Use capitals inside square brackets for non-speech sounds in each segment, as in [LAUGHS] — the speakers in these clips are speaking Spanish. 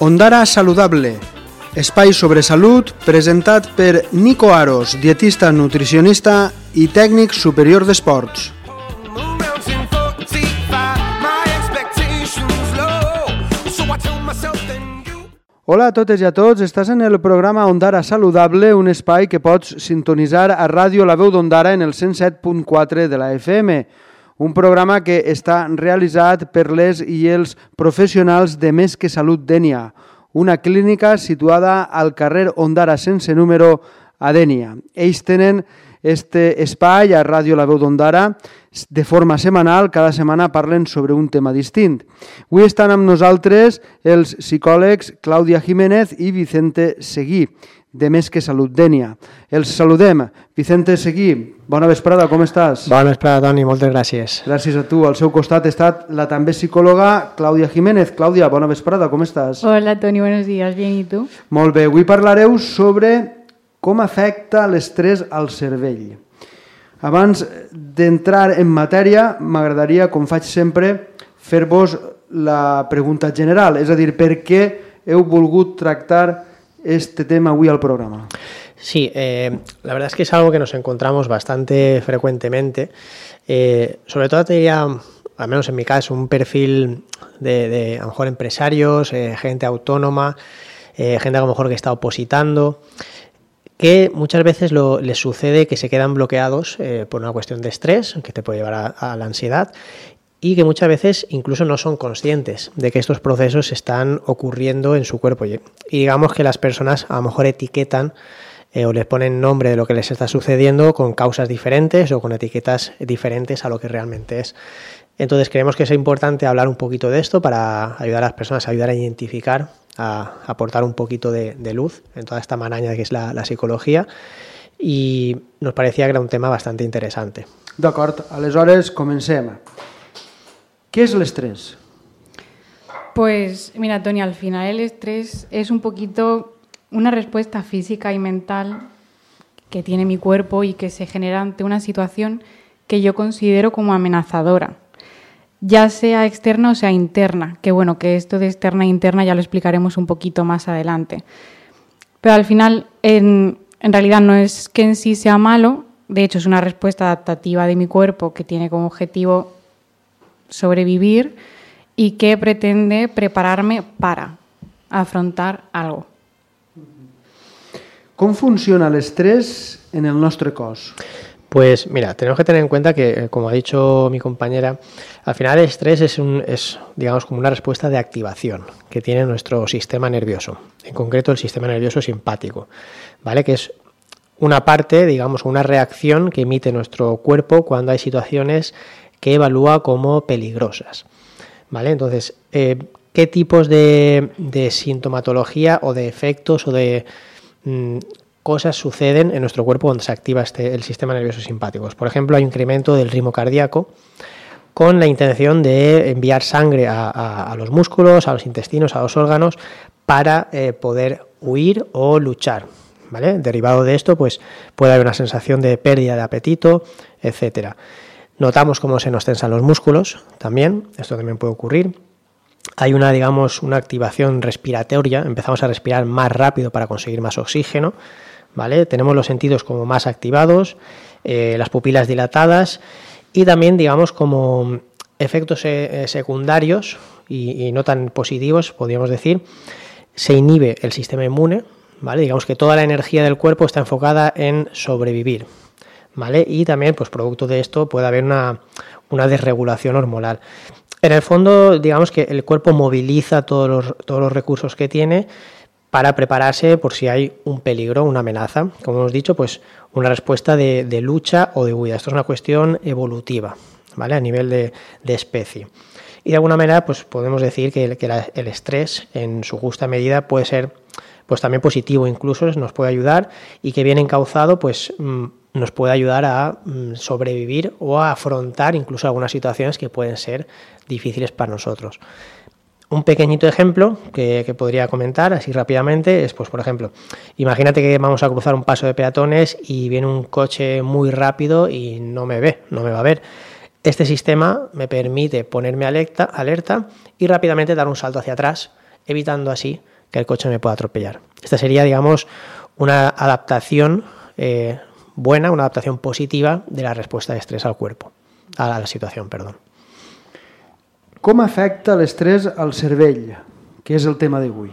Ondara Saludable, espai sobre salut presentat per Nico Aros, dietista nutricionista i tècnic superior d'esports. Hola a totes i a tots, estàs en el programa Ondara Saludable, un espai que pots sintonitzar a Ràdio La Veu d'Ondara en el 107.4 de la FM un programa que està realitzat per les i els professionals de Més que Salut Dènia, una clínica situada al carrer Ondara sense número a Dènia. Ells tenen este espai a Ràdio La Veu d'Ondara de forma setmanal, cada setmana parlen sobre un tema distint. Avui estan amb nosaltres els psicòlegs Clàudia Jiménez i Vicente Seguí de Més que Salut Dènia. Els saludem. Vicente Seguí, bona vesprada, com estàs? Bona vesprada, Toni, moltes gràcies. Gràcies a tu. Al seu costat ha estat la també psicòloga Clàudia Jiménez. Clàudia, bona vesprada, com estàs? Hola, Toni, buenos días, bien, i tu? Molt bé, avui parlareu sobre com afecta l'estrès al cervell. Abans d'entrar en matèria, m'agradaria, com faig sempre, fer-vos la pregunta general, és a dir, per què heu volgut tractar este tema hoy al programa? Sí, eh, la verdad es que es algo que nos encontramos bastante frecuentemente. Eh, sobre todo te al menos en mi caso, un perfil de, a lo mejor empresarios, eh, gente autónoma, gente a lo mejor que está opositando, que muchas veces lo, les sucede que se quedan bloqueados por una cuestión de estrés, que te puede llevar a la ansiedad, y que muchas veces incluso no son conscientes de que estos procesos están ocurriendo en su cuerpo. Y digamos que las personas a lo mejor etiquetan eh, o les ponen nombre de lo que les está sucediendo con causas diferentes o con etiquetas diferentes a lo que realmente es. Entonces creemos que es importante hablar un poquito de esto para ayudar a las personas a ayudar a identificar, a aportar un poquito de, luz en toda esta maraña que es la, psicología y nos parecía que era un tema bastante interesante. D'acord, aleshores comencem. ¿Qué es el estrés? Pues mira, Tony, al final el estrés es un poquito una respuesta física y mental que tiene mi cuerpo y que se genera ante una situación que yo considero como amenazadora, ya sea externa o sea interna, que bueno, que esto de externa e interna ya lo explicaremos un poquito más adelante. Pero al final, en, en realidad no es que en sí sea malo, de hecho es una respuesta adaptativa de mi cuerpo que tiene como objetivo sobrevivir y que pretende prepararme para afrontar algo. ¿Cómo funciona el estrés en el nuestro cos? Pues mira, tenemos que tener en cuenta que, eh, como ha dicho mi compañera, al final el estrés es, un, es, digamos, como una respuesta de activación que tiene nuestro sistema nervioso, en concreto el sistema nervioso simpático, ¿vale? Que es una parte, digamos, una reacción que emite nuestro cuerpo cuando hay situaciones que evalúa como peligrosas. ¿Vale? Entonces, eh, ¿qué tipos de, sintomatología o de efectos o de mmm, cosas suceden en nuestro cuerpo cuando se activa este, el sistema nervioso simpático? Por ejemplo, hay un incremento del ritmo cardíaco con la intención de enviar sangre a los músculos, a los intestinos, a los órganos, para eh, poder huir o luchar. ¿Vale? Derivado de esto, pues puede haber una sensación de pérdida de apetito, etcétera. Notamos cómo se nos tensan los músculos también, esto también puede ocurrir. Hay una, digamos, una activación respiratoria, empezamos a respirar más rápido para conseguir más oxígeno, ¿vale? Tenemos los sentidos como más activados, eh, las pupilas dilatadas y también, digamos, como efectos eh, secundarios y, y no tan positivos, podríamos decir, se inhibe el sistema inmune, ¿vale? Digamos que toda la energía del cuerpo está enfocada en sobrevivir, Y también, pues producto de esto, puede haber una, una desregulación hormonal. En el fondo, digamos que el cuerpo moviliza todos los, todos los recursos que tiene para prepararse por si hay un peligro, una amenaza. Como hemos dicho, pues una respuesta de, de lucha o de huida. Esto es una cuestión evolutiva, ¿vale? A nivel de, de especie. Y de alguna manera, pues podemos decir que, el, que el estrés, en su justa medida, puede ser pues también positivo incluso, nos puede ayudar y que bien encauzado, pues mmm, nos puede ayudar a mm, sobrevivir o a afrontar incluso algunas situaciones que pueden ser difíciles para nosotros. Un pequeñito ejemplo que, podría comentar así rápidamente es, pues, por ejemplo, imagínate que vamos a cruzar un paso de peatones y viene un coche muy rápido y no me ve, no me va a ver. Este sistema me permite ponerme alerta, alerta y rápidamente dar un salto hacia atrás evitando así que el coche me pueda atropellar. Esta sería, digamos, una adaptación eh, buena, una adaptación positiva de la respuesta de estrés al cuerpo, a la situación, perdón. ¿Cómo afecta el estrés al cervell, que es el tema de hoy?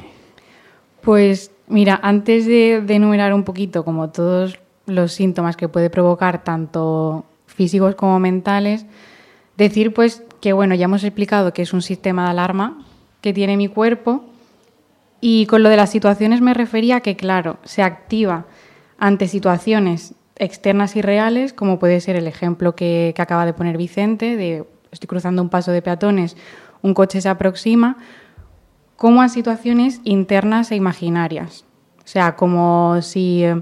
Pues mira, antes de, de enumerar un poquito como todos los síntomas que puede provocar tanto físicos como mentales, decir pues que bueno, ya hemos explicado que es un sistema de alarma que tiene mi cuerpo y con lo de las situaciones me refería a que claro, se activa ante situaciones externas y reales, como puede ser el ejemplo que, acaba de poner Vicente, de estoy cruzando un paso de peatones, un coche se aproxima, como a situaciones internas e imaginarias. O sea, como si eh,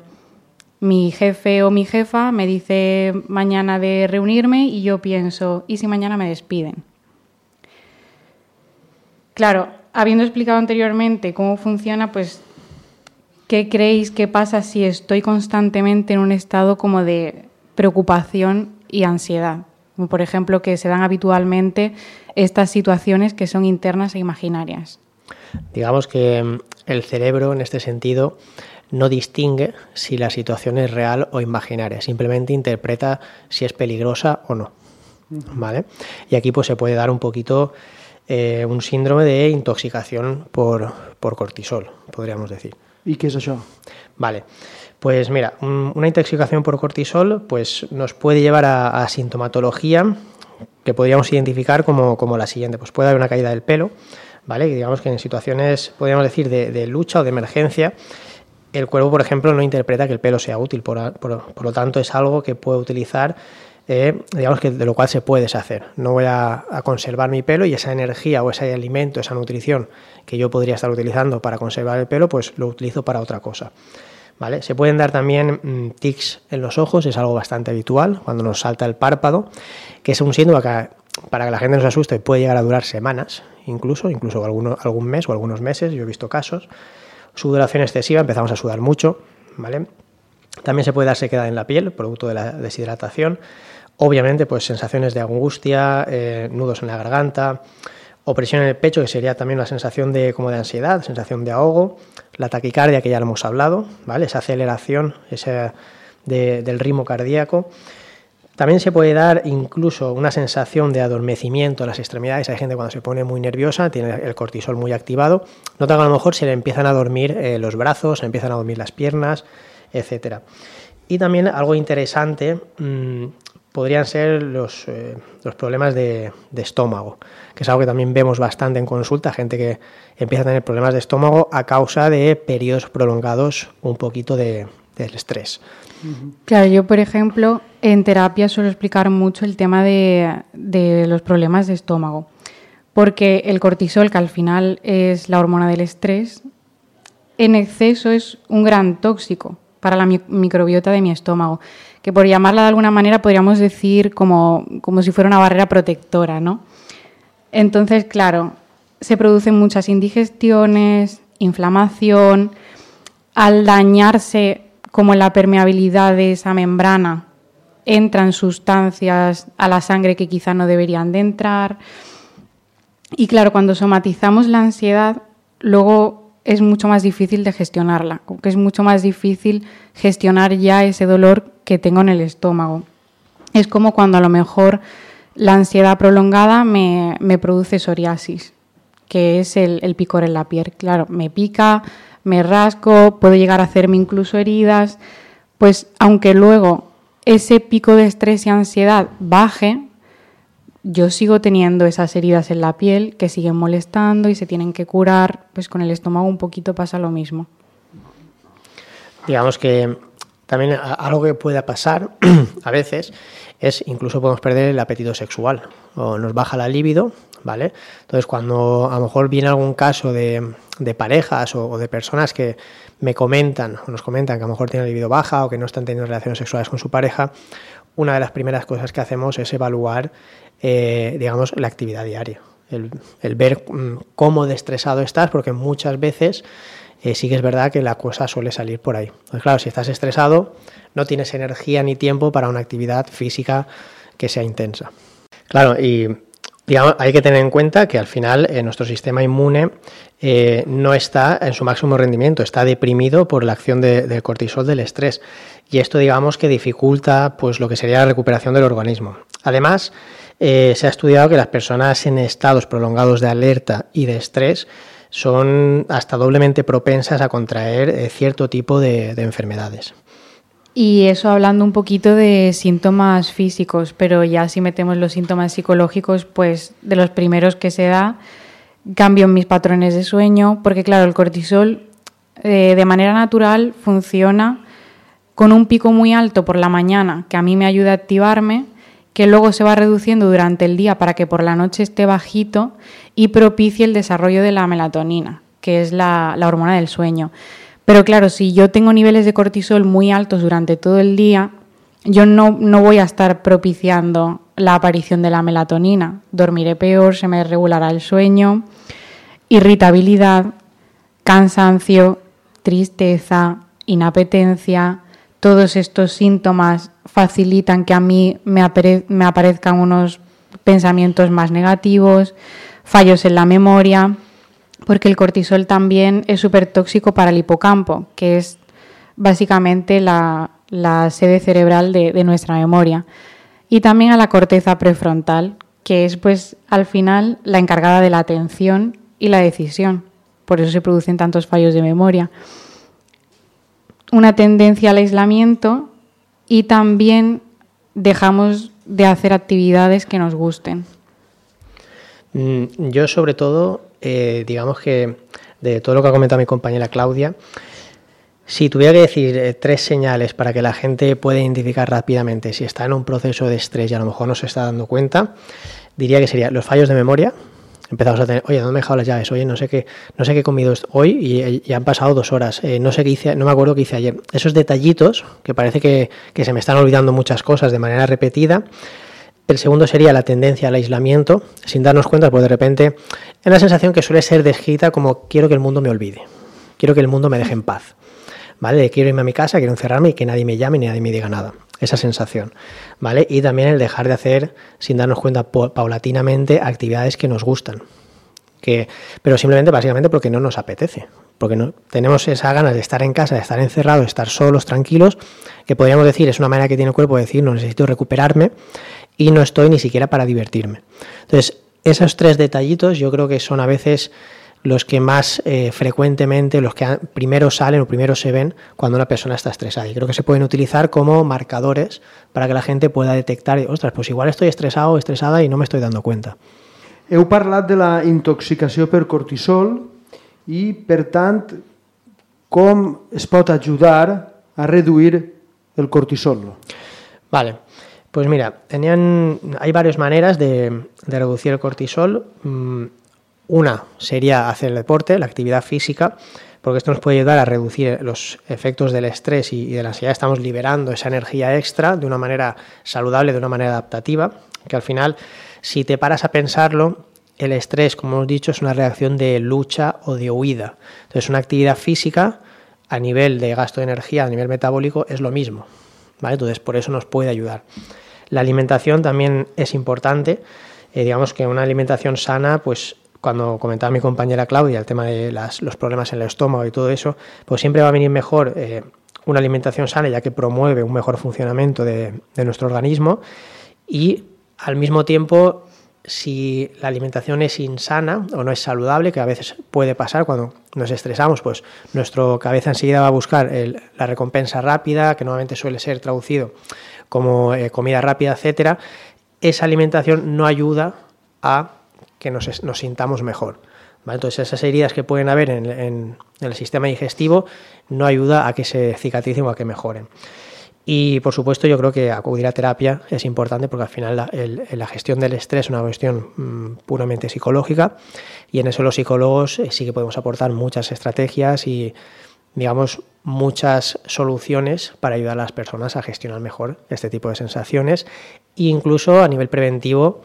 mi jefe o mi jefa me dice mañana de reunirme y yo pienso, ¿y si mañana me despiden? Claro, habiendo explicado anteriormente cómo funciona, pues, ¿qué creéis que pasa si estoy constantemente en un estado como de preocupación y ansiedad? Como por ejemplo que se dan habitualmente estas situaciones que son internas e imaginarias. Digamos que mm, el cerebro en este sentido no distingue si la situación es real o imaginaria, simplemente interpreta si es peligrosa o no. ¿Vale? Y aquí pues se puede dar un poquito eh, un síndrome de intoxicación por, por, cortisol, podríamos decir. ¿Y qué es eso? Vale, pues mira, una intoxicación por cortisol pues nos puede llevar a, sintomatología que podríamos identificar como, como, la siguiente. Pues puede haber una caída del pelo, ¿vale? digamos que en situaciones, podríamos decir, de, lucha o de emergencia, el cuerpo, por ejemplo, no interpreta que el pelo sea útil, por, lo tanto es algo que puedo utilizar, eh, digamos que de lo cual se puede deshacer. No voy a, conservar mi pelo y esa energía o ese alimento, esa nutrición que yo podría estar utilizando para conservar el pelo, pues lo utilizo para otra cosa. ¿Vale? Se pueden dar también mm, tics en los ojos, es algo bastante habitual, cuando nos salta el párpado, que es un síntoma que para que la gente no se asuste puede llegar a durar semanas, incluso, incluso algún mes o algunos meses, yo he visto casos Sudoración excesiva, empezamos a sudar mucho, ¿vale? También se puede dar sequedad en la piel, producto de la deshidratación. Obviamente, pues sensaciones de angustia, eh, nudos en la garganta, opresión en el pecho, que sería también una sensación de, como de ansiedad, sensación de ahogo, la taquicardia, que ya lo hemos hablado, ¿vale? Esa aceleración ese del ritmo cardíaco. También se puede dar incluso una sensación de adormecimiento en las extremidades. Hay gente cuando se pone muy nerviosa, tiene el cortisol muy activado. Nota que a lo mejor se le empiezan a dormir eh, los brazos, se empiezan a dormir las piernas, etc. Y también algo interesante mmm, podrían ser los, eh, los problemas de, de, estómago, que es algo que también vemos bastante en consulta, gente que empieza a tener problemas de estómago a causa de periodos prolongados un poquito de, del estrés. Claro, yo por ejemplo en terapia suelo explicar mucho el tema de, de, los problemas de estómago, porque el cortisol, que al final es la hormona del estrés, en exceso es un gran tóxico para la microbiota de mi estómago, que por llamarla de alguna manera podríamos decir como, como si fuera una barrera protectora, ¿no? Entonces, claro, se producen muchas indigestiones, inflamación, al dañarse como la permeabilidad de esa membrana entran sustancias a la sangre que quizá no deberían de entrar. Y claro, cuando somatizamos la ansiedad, luego es mucho más difícil de gestionarla, que es mucho más difícil gestionar ya ese dolor que tengo en el estómago. Es como cuando a lo mejor la ansiedad prolongada me, me produce psoriasis, que es el, el picor en la piel. Claro, me pica, me rasco, puedo llegar a hacerme incluso heridas, pues aunque luego ese pico de estrés y ansiedad baje, yo sigo teniendo esas heridas en la piel que siguen molestando y se tienen que curar, pues con el estómago un poquito pasa lo mismo. Digamos que también algo que pueda pasar [CLEARS THROAT] a veces es incluso podemos perder el apetito sexual o nos baja la libido ¿vale? Entonces, cuando a lo mejor viene algún caso de, de parejas o, de personas que me comentan o nos comentan que a lo mejor tienen libido baja o que no están teniendo relaciones sexuales con su pareja, una de las primeras cosas que hacemos es evaluar, eh, digamos, la actividad diaria. El, ver mm, cómo estresado estás, porque muchas veces eh, sí que es verdad que la cosa suele salir por ahí. Entonces, claro, si estás estresado, no tienes energía ni tiempo para una actividad física que sea intensa. Claro, y hay que tener en cuenta que al final eh, nuestro sistema inmune eh, no está en su máximo rendimiento, está deprimido por la acción del cortisol del estrés. Y esto, digamos, que dificulta pues, lo que sería la recuperación del organismo. Además, se ha estudiado que las personas en estados prolongados de alerta y de estrés son hasta doblemente propensas a contraer eh, cierto tipo de, enfermedades. Y eso hablando un poquito de síntomas físicos, pero ya si metemos los síntomas psicológicos, pues de los primeros que se da, cambio en mis patrones de sueño, porque claro, el cortisol eh, de manera natural funciona con un pico muy alto por la mañana, que a mí me ayuda a activarme, que luego se va reduciendo durante el día para que por la noche esté bajito y propicie el desarrollo de la melatonina, que es la, hormona del sueño. Pero claro, si yo tengo niveles de cortisol muy altos durante todo el día, yo no, no voy a estar propiciando la aparición de la melatonina. Dormiré peor, se me regulará el sueño, irritabilidad, cansancio, tristeza, inapetencia, todos estos síntomas facilitan que a mí me, aparezcan unos pensamientos más negativos, fallos en la memoria, porque el cortisol también es súper tóxico para el hipocampo, que es básicamente la, sede cerebral de, de, nuestra memoria. Y también a la corteza prefrontal, que es pues al final la encargada de la atención y la decisión. Por eso se producen tantos fallos de memoria una tendencia al aislamiento y también dejamos de hacer actividades que nos gusten. Mm, yo sobre todo, eh, digamos que de todo lo que ha comentado mi compañera Claudia, si tuviera que decir eh, tres señales para que la gente pueda identificar rápidamente si está en un proceso de estrés y a lo mejor no se está dando cuenta, diría que serían los fallos de memoria, empezamos a tener, oye, ¿dónde me he dejado las llaves? Oye, no sé qué, no sé qué he comido hoy y ya han pasado dos horas. Eh, no sé qué hice, no me acuerdo qué hice ayer. Esos detallitos que parece que, que se me están olvidando muchas cosas de manera repetida. El segundo sería la tendencia al aislamiento, sin darnos cuenta, pues de repente es una sensación que suele ser descrita como quiero que el mundo me olvide, quiero que el mundo me deje en paz. ¿Vale? Quiero irme a mi casa, quiero encerrarme y que nadie me llame ni nadie me diga nada esa sensación, ¿vale? Y también el dejar de hacer, sin darnos cuenta, paulatinamente, actividades que nos gustan. Que, pero simplemente, básicamente, porque no nos apetece. Porque no, tenemos esa ganas de estar en casa, de estar encerrados, de estar solos, tranquilos, que podríamos decir, es una manera que tiene el cuerpo de decir, no necesito recuperarme y no estoy ni siquiera para divertirme. Entonces, esos tres detallitos yo creo que son a veces los que más eh, frecuentemente, los que primero salen o primero se ven cuando una persona está estresada. Y creo que se pueden utilizar como marcadores para que la gente pueda detectar, ostras, pues igual estoy estresado o estresada y no me estoy dando cuenta. Heu parlat de la intoxicació per cortisol i, per tant, com es pot ajudar a reduir el cortisol. Vale. Pues mira, tenían, hay varias maneras de, de reducir el cortisol. Mm, una sería hacer el deporte, la actividad física, porque esto nos puede ayudar a reducir los efectos del estrés y, de la ansiedad. Estamos liberando esa energía extra de una manera saludable, de una manera adaptativa, que al final, si te paras a pensarlo, el estrés, como hemos dicho, es una reacción de lucha o de huida. Entonces, una actividad física a nivel de gasto de energía, a nivel metabólico, es lo mismo. ¿vale? Entonces, por eso nos puede ayudar. La alimentación también es importante. Eh, digamos que una alimentación sana, pues cuando comentaba mi compañera Claudia el tema de los problemas en el estómago y todo eso, pues siempre va a venir mejor eh, una alimentación sana, ya que promueve un mejor funcionamiento de, nuestro organismo y al mismo tiempo si la alimentación es insana o no es saludable, que a veces puede pasar cuando nos estresamos, pues nuestra cabeza enseguida va a buscar la recompensa rápida, que normalmente suele ser traducido como eh, comida rápida, etcétera. Esa alimentación no ayuda a que nos, sintamos mejor. Entonces esas heridas que pueden haber en, el sistema digestivo no ayuda a que se cicatricen o a que mejoren. Y por supuesto yo creo que acudir a terapia es importante porque al final la, gestión del estrés es una cuestión mm, puramente psicológica y en eso los psicólogos eh, sí que podemos aportar muchas estrategias y digamos muchas soluciones para ayudar a las personas a gestionar mejor este tipo de sensaciones e incluso a nivel preventivo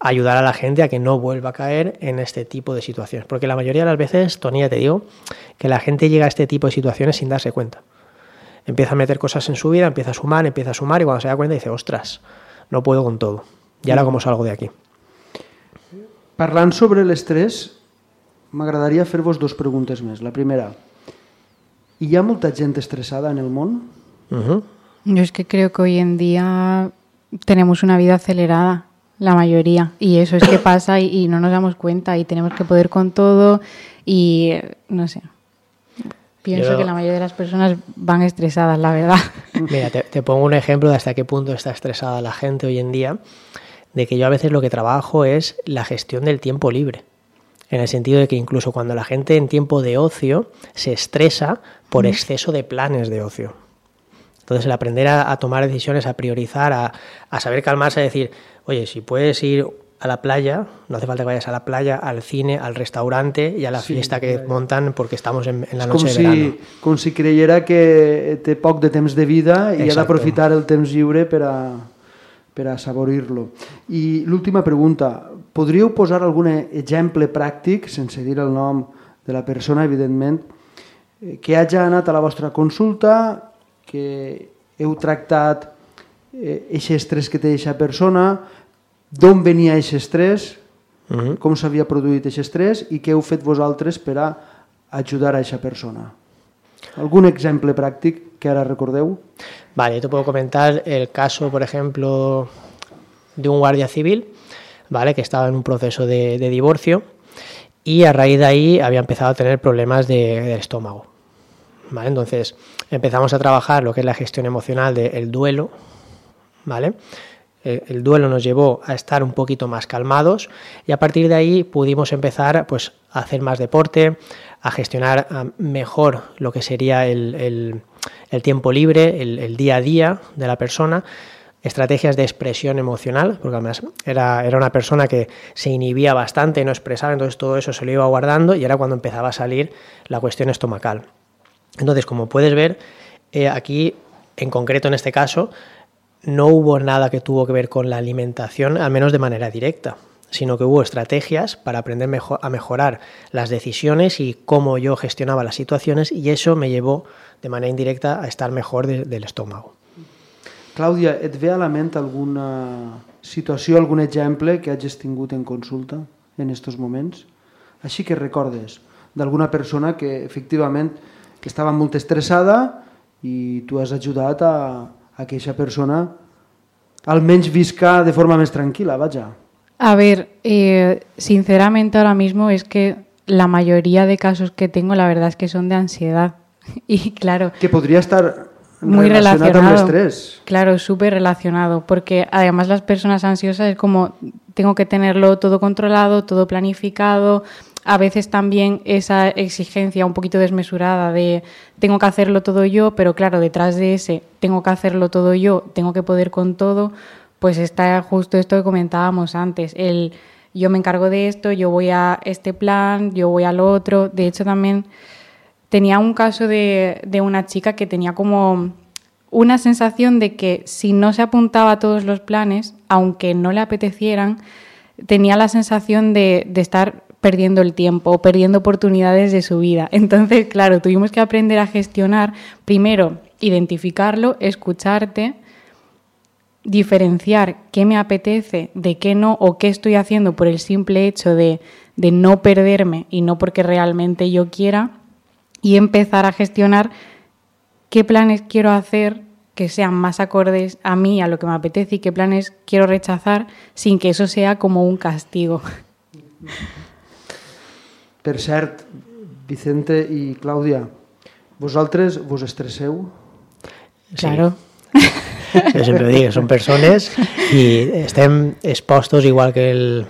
ayudar a la gente a que no vuelva a caer en este tipo de situaciones. Porque la mayoría de las veces, Tony, ya te digo, que la gente llega a este tipo de situaciones sin darse cuenta. Empieza a meter cosas en su vida, empieza a sumar, empieza a sumar y cuando se da cuenta dice, ostras, no puedo con todo. ¿Y ahora cómo salgo de aquí? Parlant sobre l'estrès, m'agradaria fer-vos dos preguntes més. La primera, hi ha molta gent estressada en el món? Uh -huh. Yo es que creo que hoy en día tenemos una vida acelerada, la mayoría, y eso es que [COUGHS] pasa y, y no nos damos cuenta y tenemos que poder con todo y no sé. Pienso Yo- que la mayoría de las personas van estresadas, la verdad. [LAUGHS] Mira, te, te pongo un ejemplo de hasta qué punto está estresada la gente hoy en día, de que yo a veces lo que trabajo es la gestión del tiempo libre. En el sentido de que incluso cuando la gente en tiempo de ocio se estresa por exceso de planes de ocio. Entonces el aprender a, a tomar decisiones, a priorizar, a, a saber calmarse, a decir, oye, si puedes ir a la playa, no hace falta que vayas a la playa, al cine, al restaurante y a la Sí, fiesta que ja. montan porque estamos en, en la noche com de verano. si, com si creyera que té poc de temps de vida i ha Exacto. d'aprofitar el temps lliure per a, per a saborir-lo. I l'última pregunta, podríeu posar algun exemple pràctic, sense dir el nom de la persona, evidentment, eh, que hagi anat a la vostra consulta, que heu tractat aquest estrès que té aquesta persona, d'on venia aquest estrès, Ujú. com s'havia produït aquest estrès i què heu fet vosaltres per a ajudar a aquesta persona. Algun exemple pràctic que ara recordeu? Vale, yo te puedo comentar el caso, por ejemplo, de un guardia civil, ¿vale? Que estaba en un proceso de, de divorcio y a raíz de ahí había empezado a tener problemas de- del estómago. Entonces empezamos a trabajar lo que es la gestión emocional del duelo, ¿vale? El, el duelo nos llevó a estar un poquito más calmados y a partir de ahí pudimos empezar pues, a hacer más deporte, a gestionar ah, mejor lo que sería el, tiempo libre, el, día a día de la persona, estrategias de expresión emocional, porque además era, era una persona que se inhibía bastante, no expresaba, entonces todo eso se lo iba guardando y era cuando empezaba a salir la cuestión estomacal. Entonces, como puedes ver, eh, aquí, en concreto en este caso, no hubo nada que tuvo que ver con la alimentación, al menos de manera directa, sino que hubo estrategias para aprender mejo- a mejorar las decisiones y cómo yo gestionaba las situaciones y eso me llevó de manera indirecta a estar mejor de- del estómago. Clàudia, et ve a la ment alguna situació, algun exemple que hagis tingut en consulta en aquests moments? Així que recordes d'alguna persona que efectivament que estava molt estressada i tu has ajudat a, a que aquesta persona almenys visca de forma més tranquil·la, vaja. A ver, eh, sinceramente ahora mismo es que la mayoría de casos que tengo, la verdad es que son de ansiedad. [LAUGHS] Y claro, Que podria estar muy relacionat amb relacionado. l'estrès. Claro, súper relacionado, porque además las personas ansiosas es como tengo que tenerlo todo controlado, todo planificado. A veces también esa exigencia un poquito desmesurada de tengo que hacerlo todo yo, pero claro, detrás de ese tengo que hacerlo todo yo, tengo que poder con todo, pues está justo esto que comentábamos antes, el yo me encargo de esto, yo voy a este plan, yo voy al otro. De hecho, también tenía un caso de, una chica que tenía como una sensación de que si no se apuntaba a todos los planes, aunque no le apetecieran, tenía la sensación de estar perdiendo el tiempo o perdiendo oportunidades de su vida. Entonces, claro, tuvimos que aprender a gestionar, primero, identificarlo, escucharte, diferenciar qué me apetece, de qué no, o qué estoy haciendo por el simple hecho de, de no perderme y no porque realmente yo quiera, y empezar a gestionar qué planes quiero hacer que sean más acordes a mí, a lo que me apetece, y qué planes quiero rechazar sin que eso sea como un castigo. Per cert, Vicente i Clàudia, vosaltres vos estresseu? Sí. Claro. Yo siempre digo, son personas y estén expuestos igual que el...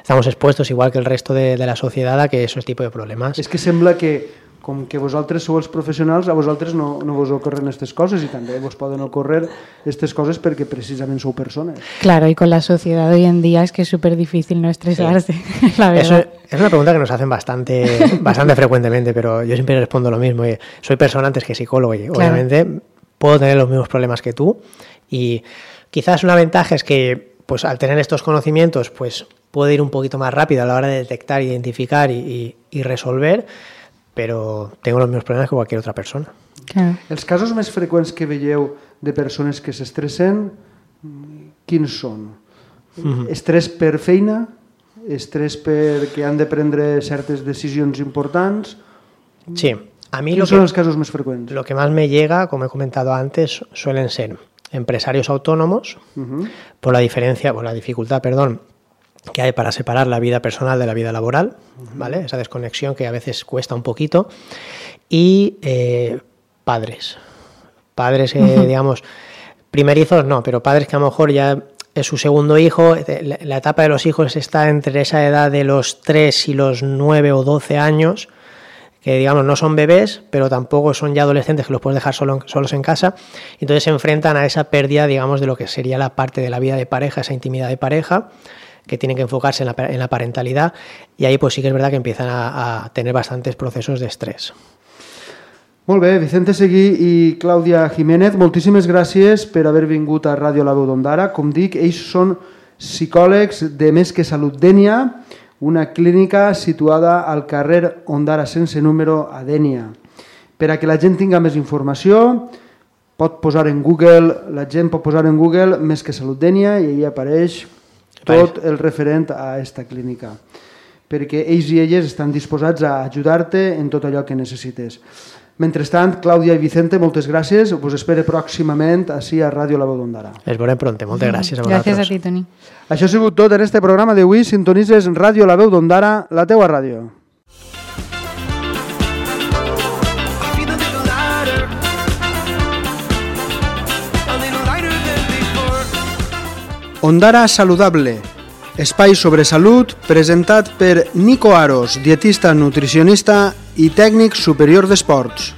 Estamos expuestos igual que el resto de, de la sociedad a que esos tipos de problemas. És que sembla que, com que vosaltres sou els professionals, a vosaltres no, no vos ocorren aquestes coses i també vos poden ocórrer aquestes coses perquè precisament sou persones. Claro, y con la sociedad hoy en día es que es súper difícil no estresarse, [LAUGHS] la Eso verdad. es una pregunta que nos hacen bastante, [LAUGHS] bastante frecuentemente, pero yo siempre respondo lo mismo. oye, Soy persona antes que psicólogo y Claro. obviamente puedo tener los mismos problemas que tú y quizás una ventaja es que pues al tener estos conocimientos pues puedo ir un poquito más rápido a la hora de detectar, identificar y, y- y resolver, pero tengo los mismos problemas que cualquier otra persona. Claro. Els casos més freqüents que veieu de persones que s'estressen, mm, quins són? Estrès per feina? estrès perquè han de prendre certes decisions importants. Sí, a mí ¿Quiénes lo son que, los casos más frecuentes? lo que más me llega, como he comentado antes, suelen ser empresarios autónomos, Ujú. por la diferencia, por la dificultad, perdón, que hay para separar la vida personal de la vida laboral, ¿vale? Esa desconexión que a veces cuesta un poquito. Y eh, padres. Padres, eh, digamos, primerizos no, pero padres que a lo mejor ya es su segundo hijo, eh, la, la etapa de los hijos está entre esa edad de los 3 y los 9 o 12 años, que digamos no son bebés, pero tampoco son ya adolescentes que los puedes dejar solo, solos en casa. Entonces se enfrentan a esa pérdida, digamos, de lo que sería la parte de la vida de pareja, esa intimidad de pareja, que tienen que enfocarse en la, en la parentalidad. Y ahí pues sí que es verdad que empiezan a, a tener bastantes procesos de estrés. Molt bé, Vicente Seguí i Clàudia Jiménez, moltíssimes gràcies per haver vingut a Ràdio La Veu d'Ondara. Com dic, ells són psicòlegs de Més que Salut Dènia, una clínica situada al carrer Ondara sense número a Dènia. Per a que la gent tinga més informació, pot posar en Google, la gent pot posar en Google Més que Salut Dènia i ahí apareix tot el referent a esta clínica perquè ells i elles estan disposats a ajudar-te en tot allò que necessites. Mentrestant, Clàudia i Vicente, moltes gràcies. Us espero pròximament així a Ràdio La Veu d'Ondara. Les veurem pronto. Moltes gràcies a Gracias a vosaltres. ti, Toni. Això ha sigut tot en este programa d'avui. Sintonitzes Ràdio La Veu d'Ondara, la teua ràdio. Ondara Saludable, espai sobre salut presentat per Nico Aros, dietista nutricionista i tècnic superior d'esports.